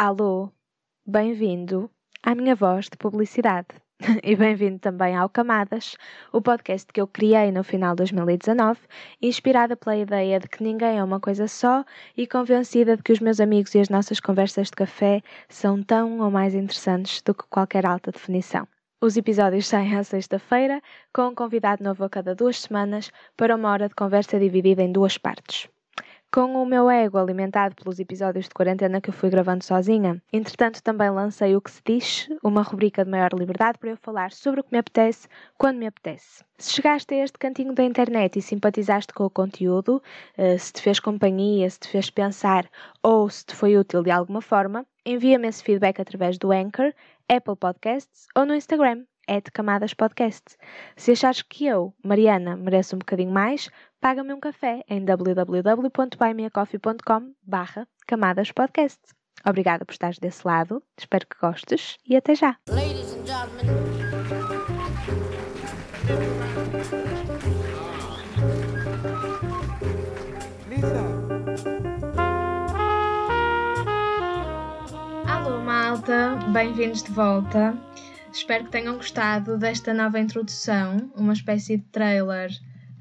Alô, bem-vindo à minha voz de publicidade. E bem-vindo também ao Camadas, o podcast que eu criei no final de 2019, inspirada pela ideia de que ninguém é uma coisa só e convencida de que os meus amigos e as nossas conversas de café são tão ou mais interessantes do que qualquer alta definição. Os episódios saem à sexta-feira, com um convidado novo a cada duas semanas, para uma hora de conversa dividida em duas partes com o meu ego alimentado pelos episódios de quarentena que eu fui gravando sozinha. Entretanto, também lancei o que se diz, uma rubrica de maior liberdade para eu falar sobre o que me apetece, quando me apetece. Se chegaste a este cantinho da internet e simpatizaste com o conteúdo, eh, se te fez companhia, se te fez pensar ou se te foi útil de alguma forma, envia-me esse feedback através do Anchor, Apple Podcasts ou no Instagram é de Camadas Podcast. Se achares que eu, Mariana, mereço um bocadinho mais, paga-me um café em www.buymeacoffee.com barra Camadas Podcast. Obrigada por estares desse lado, espero que gostes e até já! Ladies and gentlemen. Alô malta, bem-vindos de volta. Espero que tenham gostado desta nova introdução, uma espécie de trailer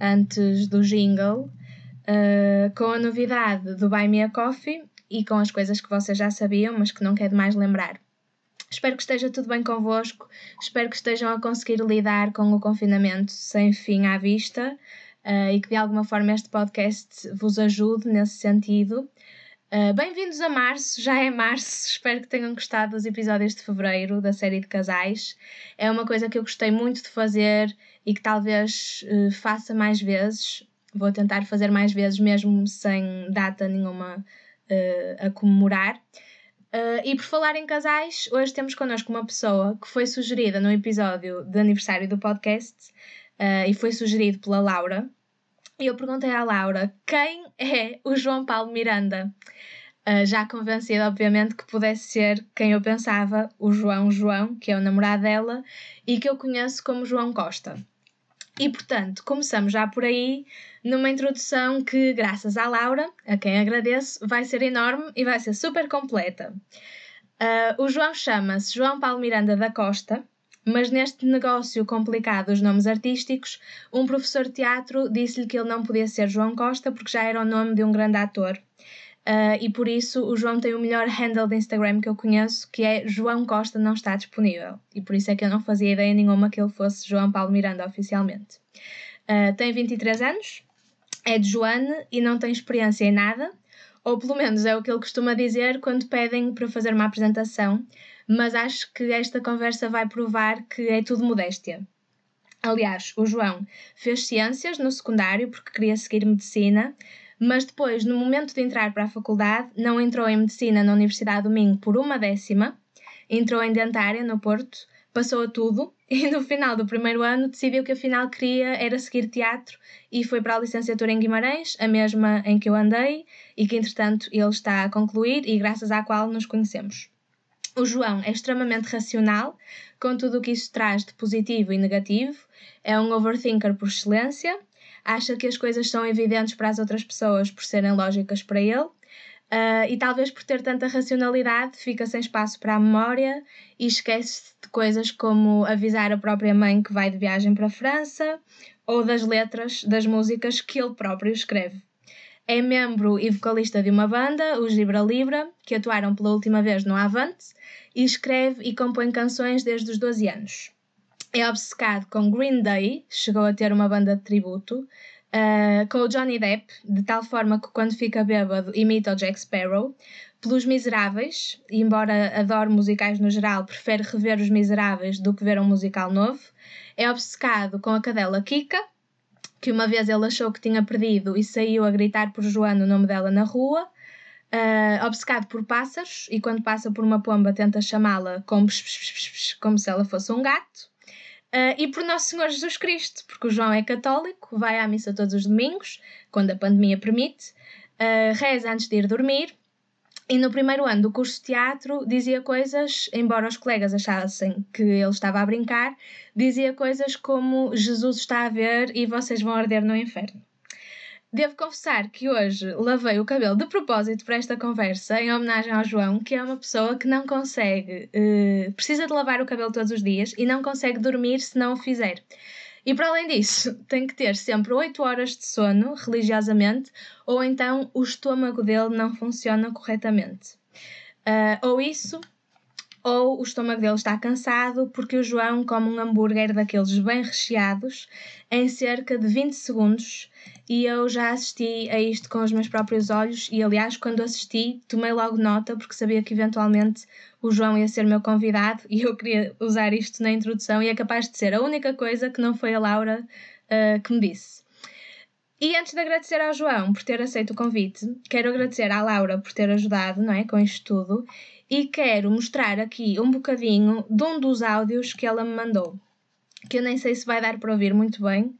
antes do jingle, uh, com a novidade do Buy Me a Coffee e com as coisas que vocês já sabiam, mas que não quero mais lembrar. Espero que esteja tudo bem convosco, espero que estejam a conseguir lidar com o confinamento sem fim à vista uh, e que de alguma forma este podcast vos ajude nesse sentido. Uh, Bem-vindos a março, já é março, espero que tenham gostado dos episódios de fevereiro da série de casais. É uma coisa que eu gostei muito de fazer e que talvez uh, faça mais vezes. Vou tentar fazer mais vezes, mesmo sem data nenhuma uh, a comemorar. e por falar em casais, hoje temos connosco uma pessoa que foi sugerida no episódio de aniversário do podcast e foi sugerido pela Laura. E eu perguntei à Laura quem é o João Paulo Miranda. Uh, já convencida, obviamente, que pudesse ser quem eu pensava, o João João, que é o namorado dela, e que eu conheço como João Costa. E portanto, começamos já por aí, numa introdução que, graças à Laura, a quem agradeço, vai ser enorme e vai ser super completa. Uh, o João chama-se João Paulo Miranda da Costa, mas neste negócio complicado dos nomes artísticos, um professor de teatro disse-lhe que ele não podia ser João Costa porque já era o nome de um grande ator. Uh, e por isso o João tem o melhor handle de Instagram que eu conheço, que é João Costa não está disponível. E por isso é que eu não fazia ideia nenhuma que ele fosse João Paulo Miranda oficialmente. Uh, tem 23 anos, é de Joane e não tem experiência em nada, ou pelo menos é o que ele costuma dizer quando pedem para fazer uma apresentação, mas acho que esta conversa vai provar que é tudo modéstia. Aliás, o João fez ciências no secundário porque queria seguir medicina, mas depois, no momento de entrar para a faculdade, não entrou em medicina na Universidade do Minho por uma décima, entrou em dentária no Porto, passou a tudo e no final do primeiro ano decidiu que afinal queria era seguir teatro e foi para a licenciatura em Guimarães, a mesma em que eu andei e que entretanto ele está a concluir e graças à qual nos conhecemos. O João é extremamente racional, com tudo o que isso traz de positivo e negativo, é um overthinker por excelência, acha que as coisas são evidentes para as outras pessoas por serem lógicas para ele, uh, e talvez por ter tanta racionalidade fica sem espaço para a memória e esquece de coisas como avisar a própria mãe que vai de viagem para a França ou das letras das músicas que ele próprio escreve. É membro e vocalista de uma banda, os Libra Libra, que atuaram pela última vez no Avante, e escreve e compõe canções desde os 12 anos. É obcecado com Green Day, chegou a ter uma banda de tributo, uh, com o Johnny Depp, de tal forma que quando fica bêbado imita o Jack Sparrow, pelos Miseráveis, e embora adore musicais no geral, prefere rever os Miseráveis do que ver um musical novo. É obcecado com a cadela Kika, que uma vez ele achou que tinha perdido e saiu a gritar por Joana o nome dela na rua. Uh, obcecado por pássaros e quando passa por uma pomba tenta chamá-la como, como se ela fosse um gato. Uh, e por Nosso Senhor Jesus Cristo, porque o João é católico, vai à missa todos os domingos, quando a pandemia permite, uh, reza antes de ir dormir e no primeiro ano do curso de teatro dizia coisas, embora os colegas achassem que ele estava a brincar, dizia coisas como Jesus está a ver e vocês vão arder no inferno. Devo confessar que hoje lavei o cabelo de propósito para esta conversa, em homenagem ao João, que é uma pessoa que não consegue, uh, precisa de lavar o cabelo todos os dias e não consegue dormir se não o fizer. E para além disso, tem que ter sempre 8 horas de sono, religiosamente, ou então o estômago dele não funciona corretamente. Uh, ou isso, ou o estômago dele está cansado porque o João come um hambúrguer daqueles bem recheados em cerca de 20 segundos e eu já assisti a isto com os meus próprios olhos e aliás quando assisti tomei logo nota porque sabia que eventualmente o João ia ser meu convidado e eu queria usar isto na introdução e é capaz de ser a única coisa que não foi a Laura uh, que me disse. E antes de agradecer ao João por ter aceito o convite, quero agradecer à Laura por ter ajudado, não é, com isto tudo, e quero mostrar aqui um bocadinho de um dos áudios que ela me mandou, que eu nem sei se vai dar para ouvir muito bem.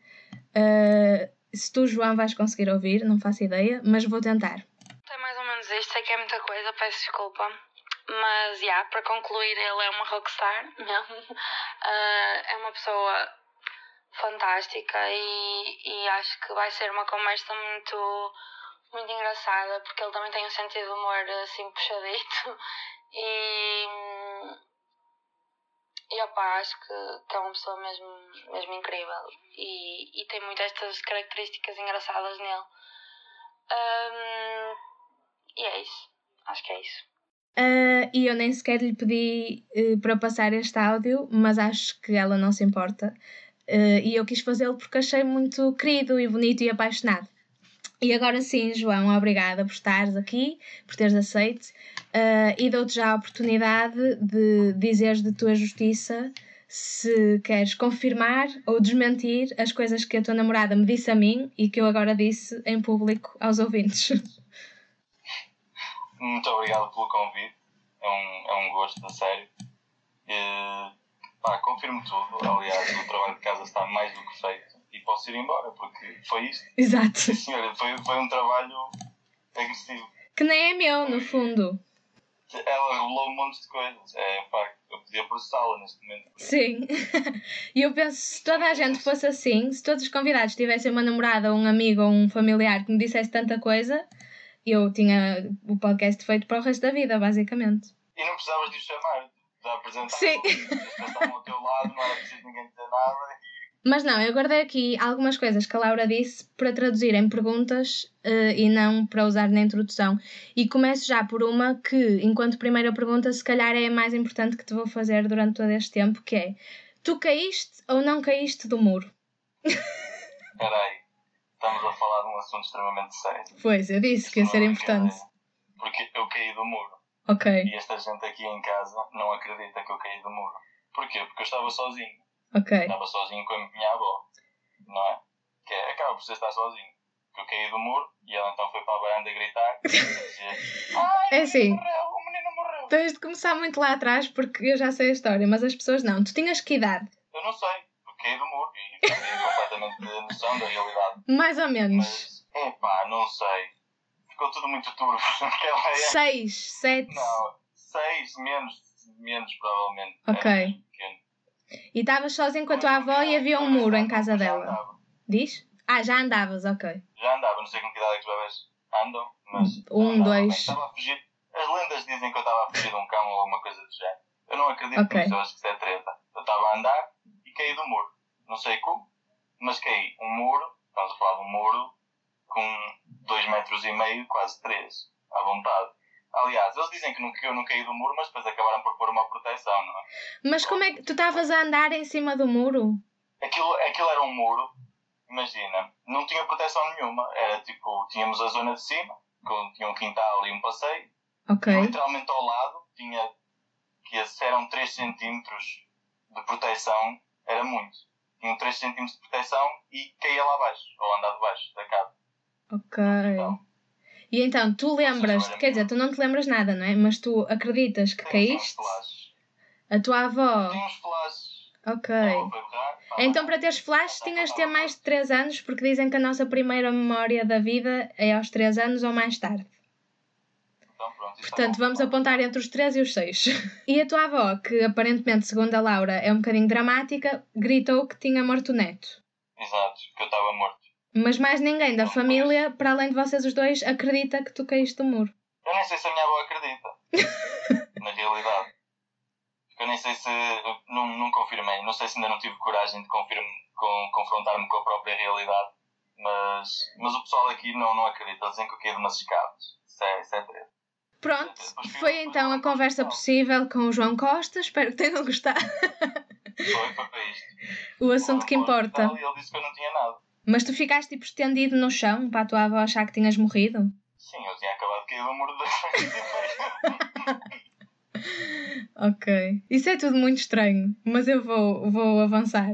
Uh, se tu, João, vais conseguir ouvir, não faço ideia, mas vou tentar. É mais ou menos isto, sei que é muita coisa, peço desculpa. Mas, já, yeah, para concluir, ele é uma rockstar? Uh, é uma pessoa fantástica e, e acho que vai ser uma conversa muito, muito engraçada porque ele também tem um sentido de humor assim puxadito e, e opa, acho que, que é uma pessoa mesmo, mesmo incrível e, e tem muitas estas características engraçadas nele. Um, e é isso, acho que é isso. Uh, e eu nem sequer lhe pedi uh, para passar este áudio, mas acho que ela não se importa. Uh, e eu quis fazê-lo porque achei muito querido e bonito e apaixonado. E agora sim, João, obrigada por estares aqui, por teres aceito uh, e dou-te já a oportunidade de dizeres de tua justiça se queres confirmar ou desmentir as coisas que a tua namorada me disse a mim e que eu agora disse em público aos ouvintes. Muito obrigado pelo convite, é um, é um gosto, a sério. E, pá, confirmo tudo, aliás, o trabalho de casa está mais do que feito e posso ir embora, porque foi isto. Exato. Sim, senhora, foi, foi um trabalho agressivo. Que nem é meu, no fundo. Ela revelou um monte de coisas. É facto. Eu podia processá-la neste momento. Sim. E eu penso, se toda a gente fosse assim, se todos os convidados tivessem uma namorada, um amigo ou um familiar que me dissesse tanta coisa, eu tinha o podcast feito para o resto da vida, basicamente. E não precisavas de o chamar, de apresentar. Sim. Estavam ao teu lado, não era preciso ninguém dizer nada mas não, eu guardei aqui algumas coisas que a Laura disse para traduzir em perguntas uh, e não para usar na introdução. E começo já por uma que, enquanto primeira pergunta, se calhar é a mais importante que te vou fazer durante todo este tempo, que é Tu caíste ou não caíste do muro? Espera aí, estamos a falar de um assunto extremamente sério. Pois, eu disse que ia ser importante. Porque eu caí do muro. Ok. E esta gente aqui em casa não acredita que eu caí do muro. Porquê? Porque eu estava sozinho. Ok. Estava sozinho com a minha avó, não é? Que é, acaba por ser estar sozinho. Que eu caí do muro e ela então foi para a varanda gritar e dizer: Ai, é assim, morreu, o menino morreu. Tens de começar muito lá atrás porque eu já sei a história, mas as pessoas não. Tu tinhas que idade? Eu não sei, porque caí do muro e perdi completamente a noção da realidade. Mais ou menos. Mas, epá, não sei. Ficou tudo muito turvo época. Seis, sete. Não, seis, menos, menos provavelmente. Ok. E estavas sozinho com a tua avó e havia um muro em casa dela. Diz? Ah, já andavas, ok. Já andava, não sei com que idade é que os bebés andam, mas. Um, dois. Estava a fugir. As lendas dizem que eu estava a fugir de um cão ou alguma coisa do género. Eu não acredito okay. nisso, eu acho que isso é treta. Eu estava a andar e caí do muro. Não sei como, mas caí. Um muro, estamos a falar de um muro com 2 metros e meio, quase 3, à vontade. Aliás, eles dizem que, que eu não caí do muro, mas depois acabaram por pôr uma proteção, não é? Mas como é que tu estavas a andar em cima do muro? Aquilo, aquilo era um muro, imagina, não tinha proteção nenhuma. Era tipo, tínhamos a zona de cima, que tinha um quintal e um passeio. Ok. E literalmente ao lado tinha, que eram 3 centímetros de proteção, era muito. Tinham 3 centímetros de proteção e caía lá abaixo, ou andar de baixo da casa. Ok. E então, tu lembras, quer dizer, tu não te lembras nada, não é? Mas tu acreditas que caíste? A tua avó. Tem uns flashes. Ok. Então, para teres flashes, tinhas de ter mais de 3 anos, porque dizem que a nossa primeira memória da vida é aos 3 anos ou mais tarde. Então, pronto, Portanto, vamos apontar entre os 3 e os 6. E a tua avó, que aparentemente, segundo a Laura, é um bocadinho dramática, gritou que tinha morto o neto. Exato, que eu estava morto. Mas mais ninguém da família, para além de vocês os dois, acredita que tu caíste do muro. Eu nem sei se a minha avó acredita. na realidade. Eu nem sei se. Não, não confirmei. Não sei se ainda não tive coragem de confirme, com, confrontar-me com a própria realidade. Mas, mas o pessoal aqui não, não acredita. Dizem que eu caí de umas escadas. Isso é, isso é treta. Pronto, foi então a conversa possível com o João Costa. Espero que tenham gostado. Foi, foi para isto. O assunto que importa. Ele disse que eu não tinha nada. Mas tu ficaste tipo estendido no chão para a tua avó achar que tinhas morrido? Sim, eu tinha acabado de cair do muro da Ok. Isso é tudo muito estranho, mas eu vou, vou avançar.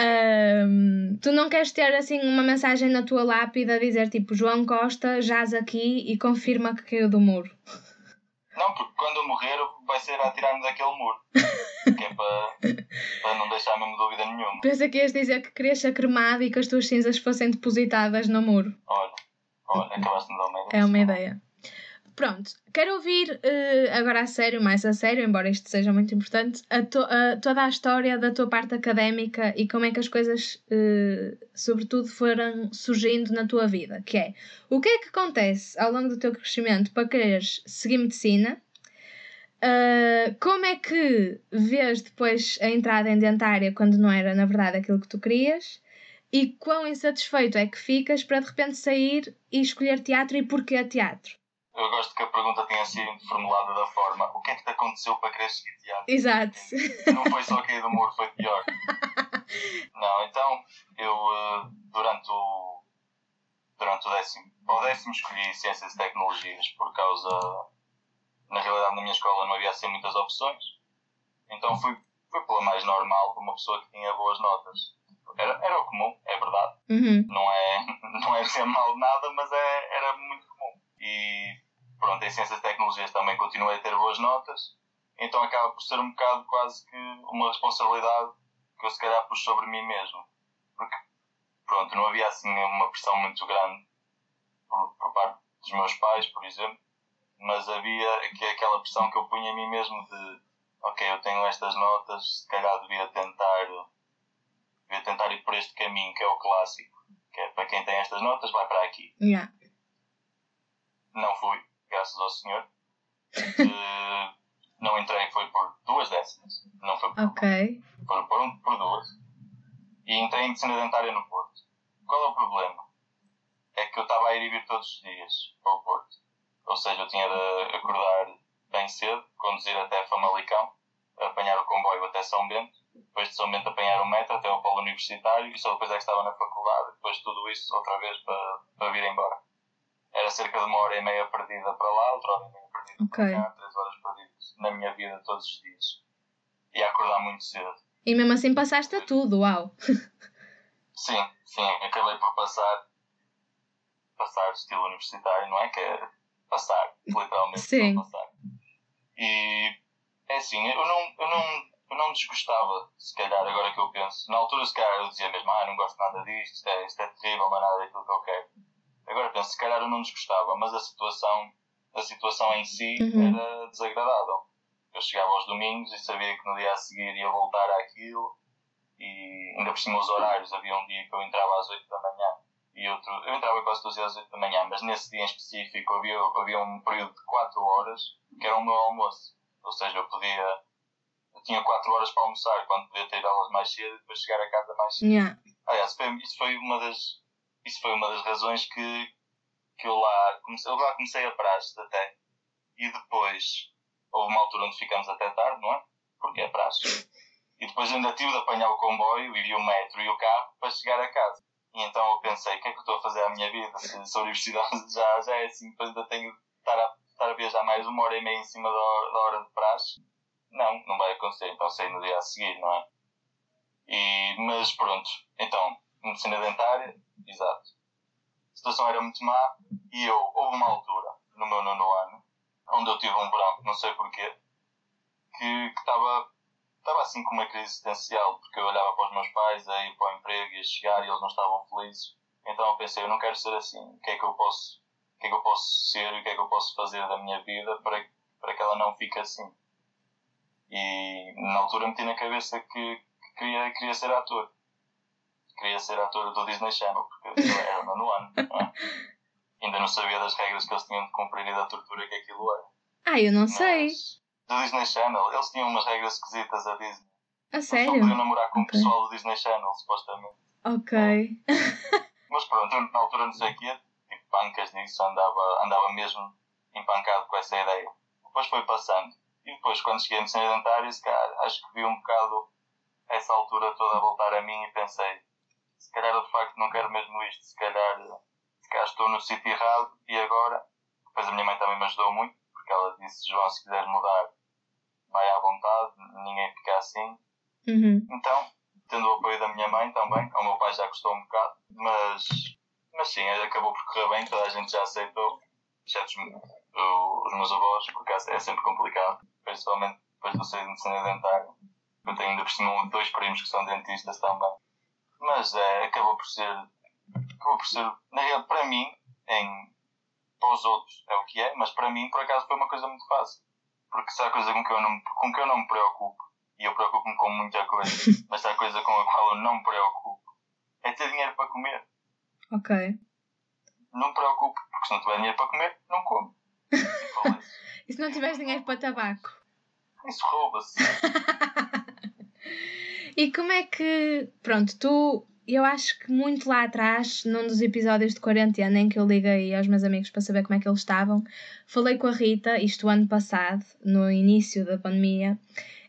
Um, tu não queres ter assim uma mensagem na tua lápide a dizer tipo João Costa jaz aqui e confirma que caiu do muro? Não, porque quando eu morrer vai ser a atirar-me daquele muro. que é para, para não deixar mesmo dúvida nenhuma. Pensa que ias dizer que querias ser cremado e que as tuas cinzas fossem depositadas no muro. Olha, olha, acabaste de me dar uma ideia. É uma ideia. Pronto, quero ouvir uh, agora a sério, mais a sério, embora isto seja muito importante, a to a, toda a história da tua parte académica e como é que as coisas, uh, sobretudo, foram surgindo na tua vida. Que é, o que é que acontece ao longo do teu crescimento para quereres seguir medicina? Uh, como é que vês depois a entrada em dentária quando não era, na verdade, aquilo que tu querias? E quão insatisfeito é que ficas para de repente sair e escolher teatro e porquê teatro? Eu gosto que a pergunta tenha sido formulada da forma: o que é que te aconteceu para querer seguir teatro? Exato. Não foi só cair do muro, foi pior. Não, então eu eh, durante o durante o décimo, o décimo escolhi Ciências e Tecnologias por causa na realidade na minha escola não havia assim muitas opções. Então fui, fui pela mais normal, para uma pessoa que tinha boas notas. Era, era o comum, é verdade. Uhum. Não, é, não é ser mal nada, mas é, era muito comum. E pronto, em Ciências e Tecnologias também continuei a ter boas notas. Então acaba por ser um bocado quase que uma responsabilidade que eu se calhar pus sobre mim mesmo. Porque, pronto, não havia assim uma pressão muito grande por, por parte dos meus pais, por exemplo mas havia aqui aquela pressão que eu punha em mim mesmo de ok, eu tenho estas notas, se calhar devia tentar devia tentar ir por este caminho que é o clássico, que é para quem tem estas notas vai para aqui. Yeah. Não fui, graças ao Senhor. uh, não entrei, foi por duas décimas. Não foi por Ok. Por, por, um, por duas. E entrei em medicina dentária no Porto. Qual é o problema? É que eu estava a ir e vir todos os dias para o Porto ou seja, eu tinha de acordar bem cedo, conduzir até Famalicão, apanhar o comboio até São Bento, depois de São Bento apanhar o metro até o polo universitário e só depois é que estava na faculdade, depois de tudo isso outra vez para, para vir embora. Era cerca de uma hora e meia perdida para lá, outra hora e meia perdida okay. para cá, três horas perdidas na minha vida todos os dias. E a acordar muito cedo. E mesmo assim passaste a tudo, uau! sim, sim, acabei por passar passar estilo universitário, não é? Que é passar, literalmente Sim. passar. E é assim, eu não, eu não, eu não desgostava, se calhar, agora que eu penso. Na altura, se calhar, eu dizia mesmo, ah, não gosto nada disto, isto é, isto é terrível, não é nada daquilo que eu quero. Agora penso, se calhar eu não desgostava, mas a situação, a situação em si uhum. era desagradável. Eu chegava aos domingos e sabia que no dia a seguir ia voltar àquilo e ainda por cima os horários, havia um dia que eu entrava às 8 da manhã e outro. Eu entrava quase 12 às 8 da manhã, mas nesse dia em específico havia, havia um período de 4 horas que era o meu almoço. Ou seja, eu podia. Eu tinha 4 horas para almoçar quando podia ter aulas mais cedo e depois chegar a casa mais cedo. Yeah. Aliás, foi, isso foi uma das. Isso foi uma das razões que, que eu lá comecei, eu lá comecei a praxe até. E depois houve uma altura onde ficamos até tarde, não é? Porque é praxe. E depois ainda tive de apanhar o comboio e o metro e o carro para chegar a casa. E então eu pensei, o que é que eu estou a fazer à minha vida? Se, a universidade já, já é assim, depois ainda tenho de estar a, estar a viajar mais uma hora e meia em cima da hora, da hora de praxe. Não, não vai acontecer. Então saí no dia a seguir, não é? E, mas pronto, então, medicina dentária, exato. A situação era muito má e eu, houve uma altura, no meu nono ano, onde eu tive um branco, não sei porquê, que estava estava assim com uma crise existencial, porque eu olhava para os meus pais a ir para o emprego e a chegar e eles não estavam felizes. Então eu pensei, eu não quero ser assim. O que é que eu posso, o que é que eu posso ser e o que é que eu posso fazer da minha vida para, para que ela não fique assim? E na altura meti na cabeça que, que queria, queria ser ator. queria ser ator do Disney Channel, porque eu era no ano. Não é? Ainda não sabia das regras que eles tinham de cumprir e da tortura que aquilo era. Ah, eu não sei. Do Disney Channel, eles tinham umas regras esquisitas a Disney. A sério? Só podiam namorar com okay. o pessoal do Disney Channel, supostamente. Ok. Mas pronto, eu na altura não sei o quê, tipo, pancas disso, andava, andava mesmo empancado com essa ideia. Depois foi passando. E depois, quando cheguei no cena dentária, acho que vi um bocado essa altura toda a voltar a mim e pensei, se calhar eu de facto não quero mesmo isto, se calhar, se calhar estou no sítio errado e agora. Depois a minha mãe também me ajudou muito, porque ela disse, João, se quiseres mudar, vai à vontade, ninguém fica assim. Uhum. Então, tendo o apoio da minha mãe também, ao meu pai já custou um bocado, mas, mas sim, acabou por correr bem, toda a gente já aceitou, exceto os, os meus avós, porque é sempre complicado, principalmente depois do sair de medicina dentária. Eu tenho ainda por cima dois primos que são dentistas também. Mas é, acabou por ser. Acabou por ser. Na realidade, para mim, em, para os outros é o que é, mas para mim, por acaso, foi uma coisa muito fácil. Porque se há coisa com que eu não, com que eu não me preocupo, e eu preocupo-me com muita coisa, mas se há coisa com a qual eu não me preocupo, é ter dinheiro para comer. Ok. Não me preocupo, porque se não tiver dinheiro para comer, não como. e se não tiveres dinheiro para tabaco? Isso rouba-se. e como é que. Pronto, tu. Eu acho que muito lá atrás, num dos episódios de quarentena em que eu liguei aos meus amigos para saber como é que eles estavam, falei com a Rita, isto ano passado, no início da pandemia,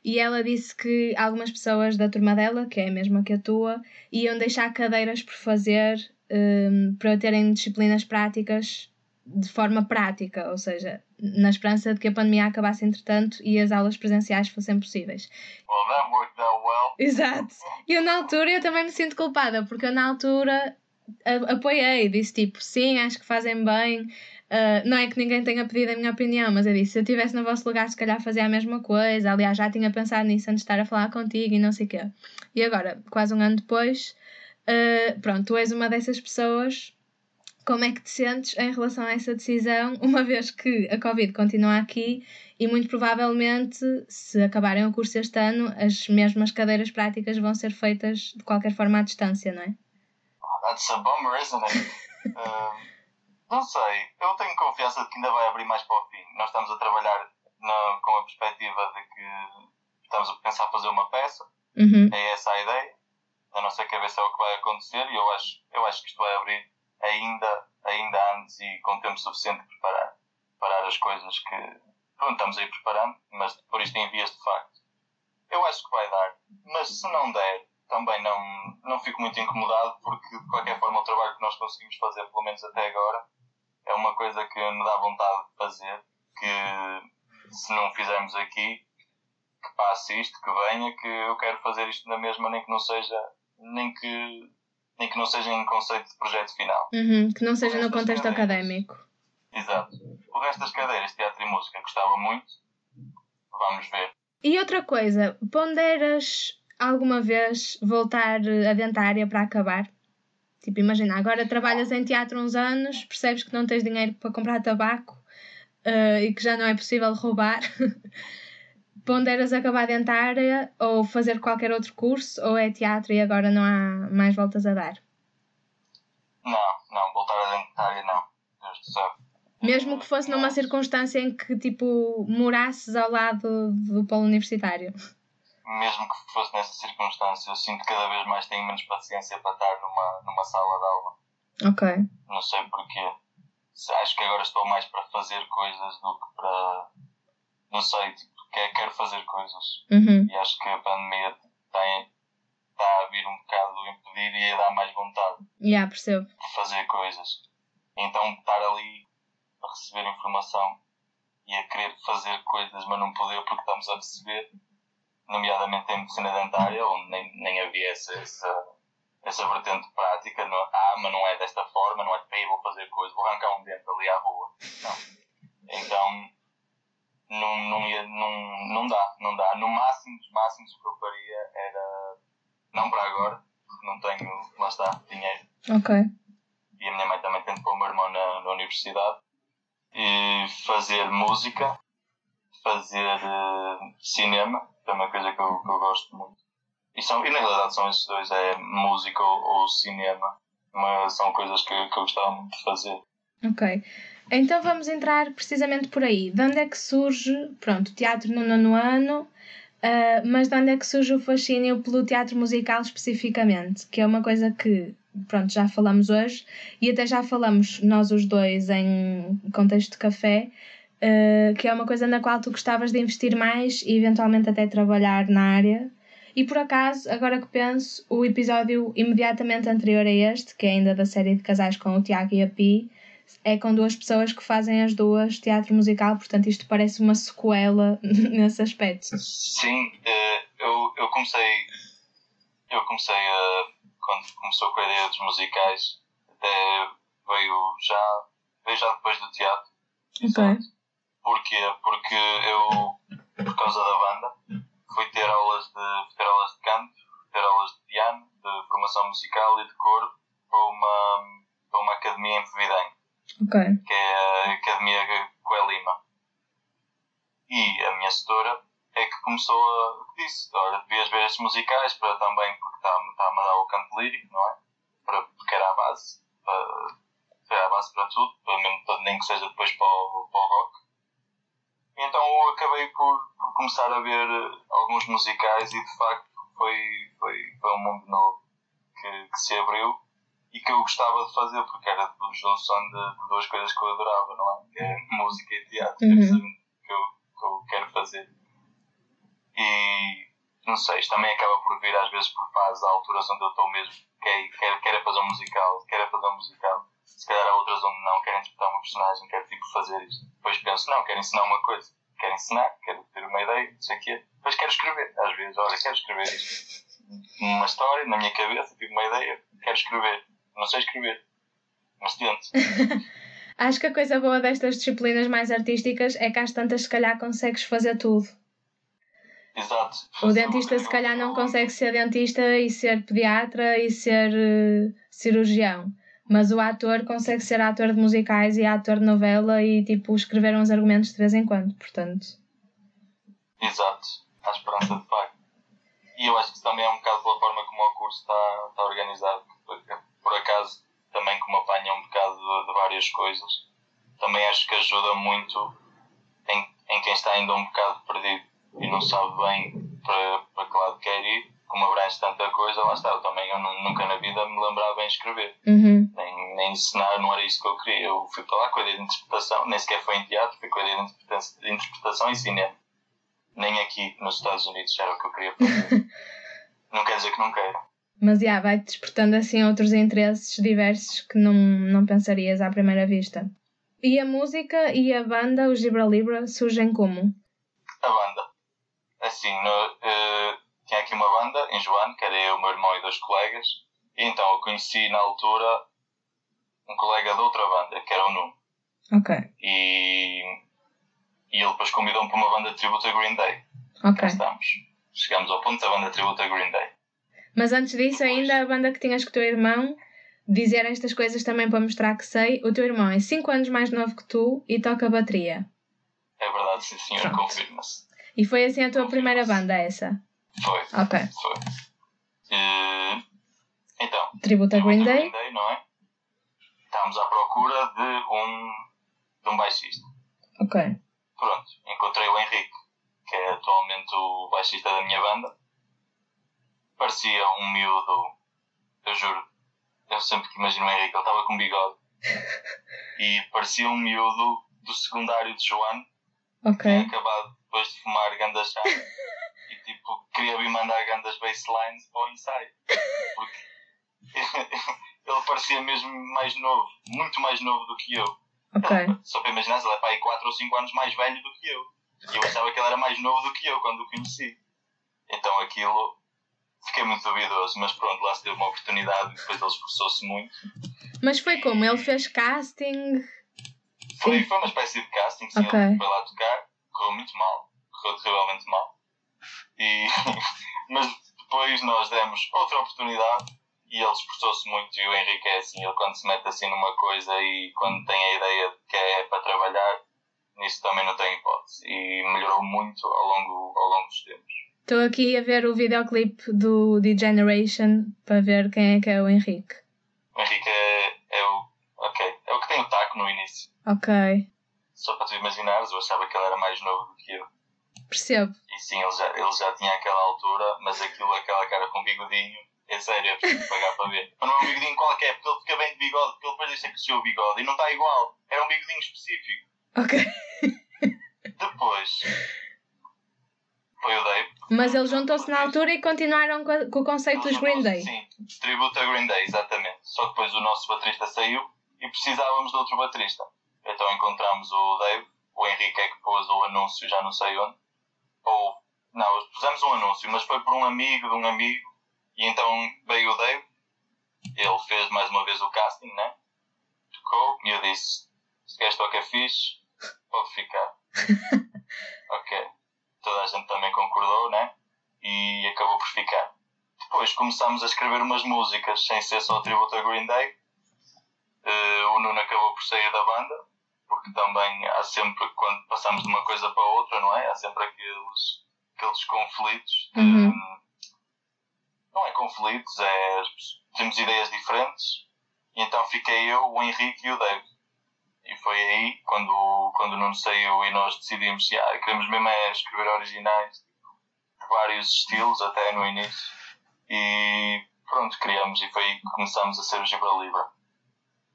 e ela disse que algumas pessoas da turma dela, que é a mesma que a tua, iam deixar cadeiras por fazer um, para terem disciplinas práticas de forma prática, ou seja, na esperança de que a pandemia acabasse entretanto e as aulas presenciais fossem possíveis. Well, that worked out well. Exato. E eu na altura eu também me sinto culpada, porque eu na altura apoiei, disse tipo, sim, acho que fazem bem. Uh, não é que ninguém tenha pedido a minha opinião, mas eu disse, se eu estivesse no vosso lugar, se calhar fazia a mesma coisa. Aliás, já tinha pensado nisso antes de estar a falar contigo e não sei o quê. E agora, quase um ano depois, uh, pronto, tu és uma dessas pessoas como é que te sentes em relação a essa decisão, uma vez que a Covid continua aqui e muito provavelmente, se acabarem o curso este ano, as mesmas cadeiras práticas vão ser feitas de qualquer forma à distância, não é? That's a bummer, isn't it? uh, não sei, eu tenho confiança de que ainda vai abrir mais para o fim. Nós estamos a trabalhar na, com a perspectiva de que estamos a pensar fazer uma peça, uhum. é essa a ideia. Na nossa cabeça é o que vai acontecer e eu acho, eu acho que isto vai abrir ainda, ainda antes e com tempo suficiente para preparar as coisas que pronto, estamos aí preparando, mas por isto em vias de facto. Eu acho que vai dar, mas se não der, também não, não fico muito incomodado, porque de qualquer forma o trabalho que nós conseguimos fazer, pelo menos até agora, é uma coisa que me dá vontade de fazer, que se não fizermos aqui, que passe isto, que venha, que eu quero fazer isto na mesma, nem que não seja, nem que em que não seja em conceito de projeto final. Uhum, que não seja no contexto cadeiras, académico. Exato. O resto das cadeiras, teatro e música, gostava muito. Vamos ver. E outra coisa, ponderas alguma vez voltar a dentária para acabar? Tipo, imagina, agora trabalhas em teatro uns anos, percebes que não tens dinheiro para comprar tabaco uh, e que já não é possível roubar. ponderas acabar dentária ou fazer qualquer outro curso ou é teatro e agora não há mais voltas a dar? Não, não, voltar a dentária não. Mesmo que fosse numa circunstância em que tipo morasses ao lado do polo universitário. Mesmo que fosse nessa circunstância, eu sinto que cada vez mais tenho menos paciência para estar numa, numa sala de aula. Ok. Não sei porquê. Acho que agora estou mais para fazer coisas do que para. Não sei, tipo, quer, quero fazer coisas. Uhum. E acho que a pandemia tem, está a vir um bocado impedir e a dar mais vontade yeah, percebo. de fazer coisas. Então estar ali a receber informação e a querer fazer coisas, mas não poder porque estamos a receber, nomeadamente em medicina dentária, onde nem, nem havia essa, essa, essa vertente prática. Não, ah, mas não é desta forma, não é para vou fazer coisas, vou arrancar um dente ali à rua. Não. Então não, não, ia, não, não dá, não dá. No máximo dos máximos o que eu faria era, não para agora, porque não tenho, lá está, dinheiro. Ok. E a minha mãe também tem de pôr o meu irmão na, na universidade. E fazer música, fazer uh, cinema, que é uma coisa que eu, que eu gosto muito. E, são, e na realidade são esses dois, é música ou, ou cinema. Mas são coisas que, que eu gostava muito de fazer. Ok. Então vamos entrar precisamente por aí. De onde é que surge, pronto, teatro no nono ano, uh, mas de onde é que surge o fascínio pelo teatro musical especificamente? Que é uma coisa que, pronto, já falamos hoje e até já falamos nós os dois em contexto de café, uh, que é uma coisa na qual tu gostavas de investir mais e eventualmente até trabalhar na área. E por acaso, agora que penso, o episódio imediatamente anterior a este, que é ainda da série de casais com o Tiago e a Pi, é com duas pessoas que fazem as duas teatro musical, portanto isto parece uma sequela nesse aspecto. Sim, eh, eu, eu comecei eu comecei a quando começou com a ideia dos musicais até veio já veio já depois do teatro. Ok. Porquê? Porque eu por causa da banda fui ter aulas de ter aulas de canto, ter aulas de piano, de formação musical e de coro para uma, para uma academia em Pevidém Okay. Que é a Academia Coelima. E a minha setora é que começou a. disse: Olha, devias ver estes musicais para também, porque está-me está a dar o canto lírico, não é? Para, porque era a base. Para, era a base para tudo, para, mesmo, para, nem que seja depois para o, para o rock. E então acabei por, por começar a ver alguns musicais e de facto foi, foi, foi um mundo novo que, que se abriu e que eu gostava de fazer porque era de junção de, de, duas coisas que eu adorava, não é? Que é música e teatro, uhum. que, eu, que eu quero fazer. E não sei, isto também acaba por vir às vezes por fases, há alturas onde eu estou mesmo, quero, quero, quero fazer um musical, quero fazer um musical. Se calhar há outras onde não, quero interpretar uma personagem, quero tipo fazer isto. Depois penso, não, quero ensinar uma coisa, quero ensinar, quero ter uma ideia, não sei o quê. Depois quero escrever, às vezes, olha, quero escrever isto. Uma história na minha cabeça, tive uma ideia, quero escrever não sei escrever, mas tento. Acho que a coisa boa destas disciplinas mais artísticas é que às tantas, se calhar, consegues fazer tudo. Exato. O dentista, se calhar, não consegue ser dentista e ser pediatra e ser uh, cirurgião. Mas o ator consegue ser ator de musicais e ator de novela e, tipo, escrever uns argumentos de vez em quando, portanto. Exato. À esperança de facto. E eu acho que isso também é um bocado pela forma como o curso está, está organizado por acaso também como apanha um bocado de, de, várias coisas, também acho que ajuda muito em, em quem está ainda um bocado perdido e não sabe bem para, para que lado quer ir, como abrange tanta coisa, lá está, eu também eu nunca na vida me lembrava bem escrever, uhum. nem, nem ensinar, não era isso que eu queria. Eu fui para lá com a ideia de interpretação, nem sequer foi em teatro, fui com a ideia de interpretação e cinema. Nem aqui nos Estados Unidos era o que eu queria fazer. não quer dizer que não quero. Mas já, vai despertando assim outros interesses diversos que não, não pensarias à primeira vista. E a música e a banda, os Libra Libra, surgem como? A banda. Assim, no, uh, tinha aqui uma banda em João, que era eu, o meu irmão e dois colegas. E então eu conheci na altura um colega de outra banda, que era o Nuno. Ok. E, e ele depois convidou-me para uma banda de tributo a Green Day. Ok. Cá estamos. Chegamos ao ponto da banda de tributo a Green Day. Mas antes disso, ainda a banda que tinhas com o teu irmão, dizer estas coisas também para mostrar que sei. O teu irmão é 5 anos mais novo que tu e toca bateria. É verdade, sim senhor, confirma-se. E foi assim a tua primeira banda, essa? Foi. Ok. Foi. Uh, então. Tributo a Green Day. Green Day, não é? Estávamos à procura de um, de um baixista. Ok. Pronto, encontrei o Henrique, que é atualmente o baixista da minha banda parecia um miúdo, eu juro. Eu sempre que imagino o Henrique, ele estava com bigode. e parecia um miúdo do secundário de João. Ok. Que tinha acabado depois de fumar ganda chá. e tipo, queria vir mandar gandas basslines para o ensaio. Porque ele parecia mesmo mais novo, muito mais novo do que eu. Ok. Ele, só para imaginar, ele é para aí 4 ou 5 anos mais velho do que eu. E eu achava que ele era mais novo do que eu quando o conheci. Então aquilo fiquei muito duvidoso, mas pronto, lá se deu uma oportunidade e depois ele esforçou-se muito. Mas foi como? Ele fez casting? Foi, foi uma espécie de casting, sim, okay. ele foi lá tocar, correu muito mal, correu terrivelmente mal. E, mas depois nós demos outra oportunidade e ele esforçou-se muito e o Henrique é assim, ele quando se mete assim numa coisa e quando tem a ideia de que é para trabalhar, nisso também não tem hipótese. E melhorou muito ao longo, ao longo dos tempos. Estou aqui a ver o videoclipe do D-Generation para ver quem é que é o Henrique. O Henrique é, é o. Ok. É o que tem o taco no início. Ok. Só para tu imaginares, eu achava que ele era mais novo do que eu. Percebo. E sim, ele já, ele já tinha aquela altura, mas aquilo, aquela cara com bigodinho, é sério, é preciso pagar para ver. Mas não é um bigodinho qualquer, porque ele fica bem de bigode, porque ele depois deixa crescer o bigode e não está igual. Era um bigodinho específico. Ok. Depois foi o Dave. Mas eles juntou-se na altura e continuaram com, o conceito dos Green Day. Sim, tributo a Green Day, exatamente. Só que depois o nosso baterista saiu e precisávamos de outro baterista. Então encontramos o Dave, o Henrique é que pôs o anúncio, já não sei onde. Ou, não, pusemos um anúncio, mas foi por um amigo de um amigo. E então veio o Dave, ele fez mais uma vez o casting, né? Tocou e eu disse: se queres tocar fixe, pode ficar. ok. Toda a gente também concordou, né? E acabou por ficar. Depois começámos a escrever umas músicas sem ser só tributo a Green Day. Uh, o Nuno acabou por sair da banda, porque também há sempre, quando passamos de uma coisa para outra, não é? Há sempre aqueles, aqueles conflitos. De, uhum. Não é conflitos, é. Temos ideias diferentes. E então fiquei eu, o Henrique e o David. Foi aí, quando, quando não saiu e nós decidimos, ah, queremos mesmo é escrever originais, tipo, vários estilos até no início. E pronto, criamos e foi aí que começamos a ser o Gibra Libra.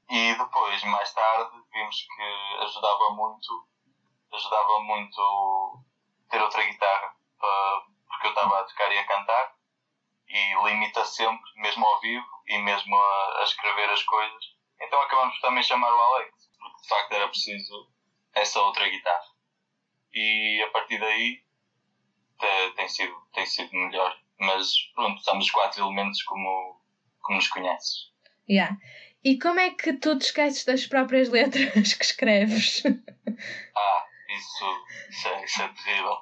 E depois, mais tarde, vimos que ajudava muito, ajudava muito ter outra guitarra, porque eu estava a tocar e a cantar, e limita sempre, mesmo ao vivo e mesmo a, a escrever as coisas. Então acabamos por também chamar o Alex de facto era preciso essa outra guitarra. E a partir daí tem sido, tem sido melhor. Mas pronto, estamos os quatro elementos como, como nos conheces. Yeah. E como é que tu te esqueces das próprias letras que escreves? Ah, isso, isso, é, isso é terrível.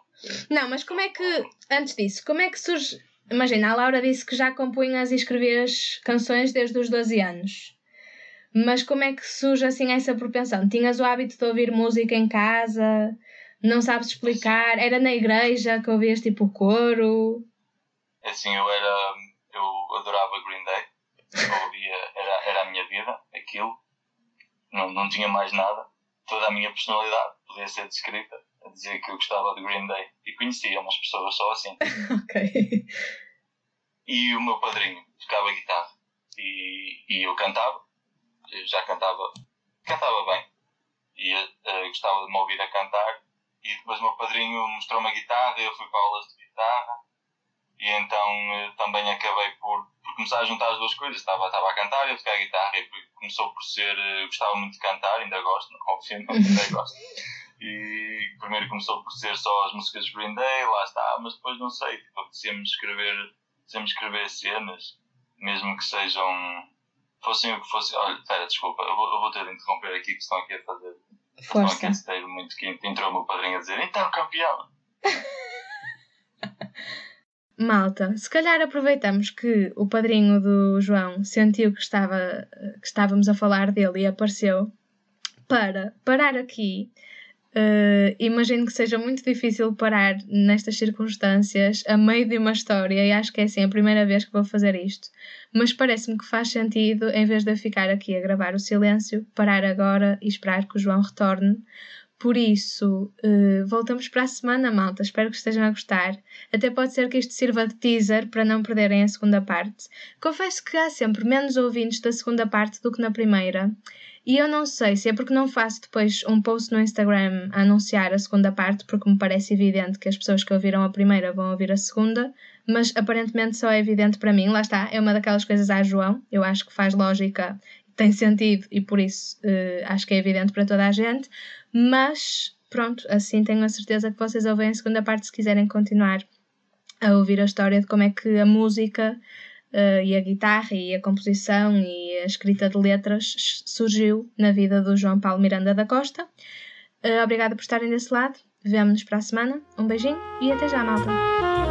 Não, mas como é que, antes disso, como é que surge. Imagina, a Laura disse que já compunhas e escrevias canções desde os 12 anos. Mas como é que surge assim essa propensão? Tinhas o hábito de ouvir música em casa? Não sabes explicar? Era na igreja que ouvias tipo coro? Assim, eu era. Eu adorava Green Day. Eu ouvia, era, era a minha vida, aquilo. Não, não tinha mais nada. Toda a minha personalidade podia ser descrita a dizer que eu gostava de Green Day. E conhecia umas pessoas só assim. ok. E o meu padrinho tocava guitarra. E, e eu cantava já cantava, cantava bem e uh, gostava de me ouvir a cantar. E depois o meu padrinho mostrou-me a guitarra, eu fui para aulas de guitarra e então uh, também acabei por, por, começar a juntar as duas coisas. Estava, estava a cantar e a tocar a guitarra e começou por ser, uh, gostava muito de cantar, ainda gosto, obviamente ainda gosto. E primeiro começou por ser só as músicas de Green Day, lá está, mas depois não sei, tipo, apetecia-me escrever, escrever cenas, mesmo que sejam fossem o que fosse. Olha, espera, desculpa, eu vou, eu vou ter de interromper aqui que estão aqui a fazer. Força. Estão aqui a ter muito que entrou o meu padrinho a dizer, então campeão! Malta, se calhar aproveitamos que o padrinho do João sentiu que, estava, que estávamos a falar dele e apareceu para parar aqui Uh, imagino que seja muito difícil parar nestas circunstâncias a meio de uma história, e acho que é assim a primeira vez que vou fazer isto. Mas parece-me que faz sentido, em vez de eu ficar aqui a gravar o silêncio, parar agora e esperar que o João retorne. Por isso, uh, voltamos para a semana, malta. Espero que estejam a gostar. Até pode ser que isto sirva de teaser para não perderem a segunda parte. Confesso que há sempre menos ouvintes da segunda parte do que na primeira. E eu não sei se é porque não faço depois um post no Instagram a anunciar a segunda parte, porque me parece evidente que as pessoas que ouviram a primeira vão ouvir a segunda, mas aparentemente só é evidente para mim. Lá está, é uma daquelas coisas a João, eu acho que faz lógica, tem sentido e por isso uh, acho que é evidente para toda a gente, mas pronto, assim tenho a certeza que vocês ouvem a segunda parte se quiserem continuar a ouvir a história de como é que a música uh, e a guitarra e a composição e a escrita de letras surgiu na vida do João Paulo Miranda da Costa. Uh, obrigada por estarem desse lado. Vemo-nos para a semana. Um beijinho e até já, malta!